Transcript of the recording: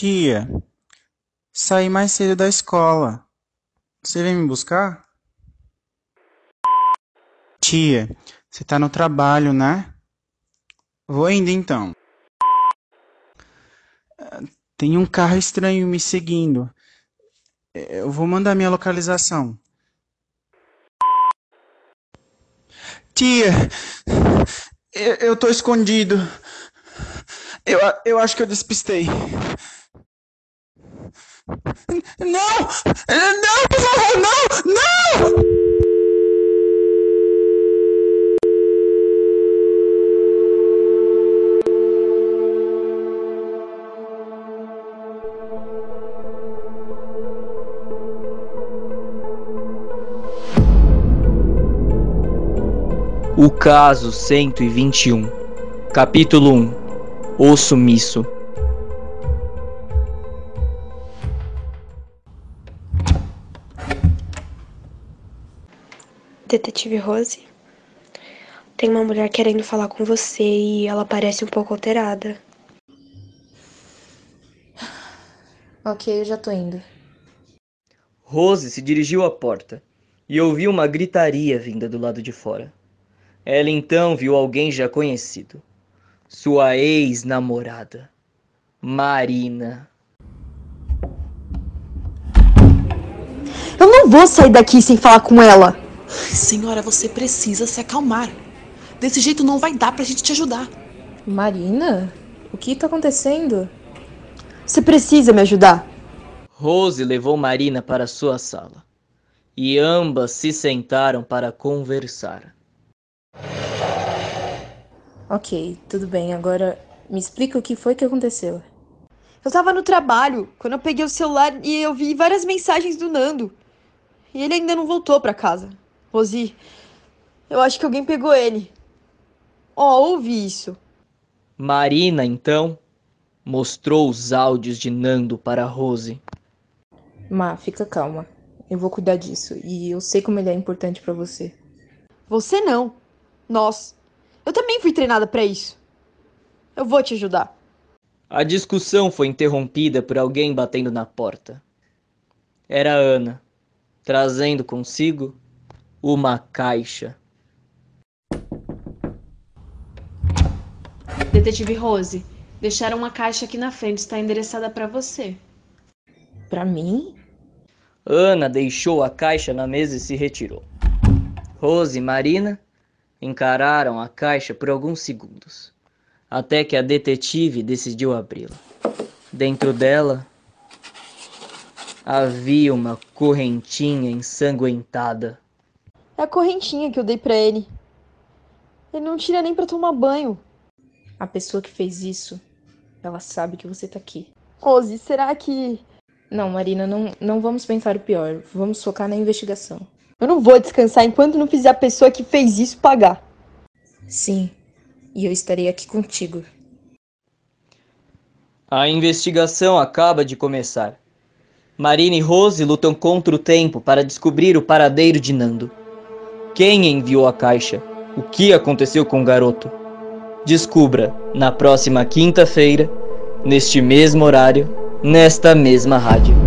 Tia, saí mais cedo da escola. Você vem me buscar? Tia, você tá no trabalho, né? Vou indo então. Tem um carro estranho me seguindo. Eu vou mandar minha localização. Tia, eu, eu tô escondido. Eu, eu acho que eu despistei. Não! Não, por favor, não! Não! O caso 121, capítulo 1 O sumiço. Detetive Rose, tem uma mulher querendo falar com você e ela parece um pouco alterada. Ok, eu já tô indo. Rose se dirigiu à porta e ouviu uma gritaria vinda do lado de fora. Ela então viu alguém já conhecido. Sua ex-namorada, Marina. Eu não vou sair daqui sem falar com ela. Senhora, você precisa se acalmar. Desse jeito não vai dar pra gente te ajudar. Marina? O que tá acontecendo? Você precisa me ajudar. Rose levou Marina para sua sala e ambas se sentaram para conversar. Ok, tudo bem. Agora me explica o que foi que aconteceu. Eu tava no trabalho quando eu peguei o celular e eu vi várias mensagens do Nando. E ele ainda não voltou pra casa. Rosi, eu acho que alguém pegou ele. Ó, oh, ouvi isso. Marina, então, mostrou os áudios de Nando para Rose. Ma, fica calma. Eu vou cuidar disso. E eu sei como ele é importante para você. Você não. Nós. Eu também fui treinada para isso. Eu vou te ajudar. A discussão foi interrompida por alguém batendo na porta. Era Ana, trazendo consigo uma caixa. Detetive Rose, deixaram uma caixa aqui na frente, está endereçada para você. Para mim? Ana deixou a caixa na mesa e se retirou. Rose e Marina encararam a caixa por alguns segundos, até que a detetive decidiu abri-la. Dentro dela havia uma correntinha ensanguentada. É a correntinha que eu dei para ele. Ele não tira nem para tomar banho. A pessoa que fez isso, ela sabe que você tá aqui. Rose, será que. Não, Marina, não, não vamos pensar o pior. Vamos focar na investigação. Eu não vou descansar enquanto não fizer a pessoa que fez isso pagar. Sim, e eu estarei aqui contigo. A investigação acaba de começar. Marina e Rose lutam contra o tempo para descobrir o paradeiro de Nando. Quem enviou a caixa? O que aconteceu com o garoto? Descubra na próxima quinta-feira, neste mesmo horário, nesta mesma rádio.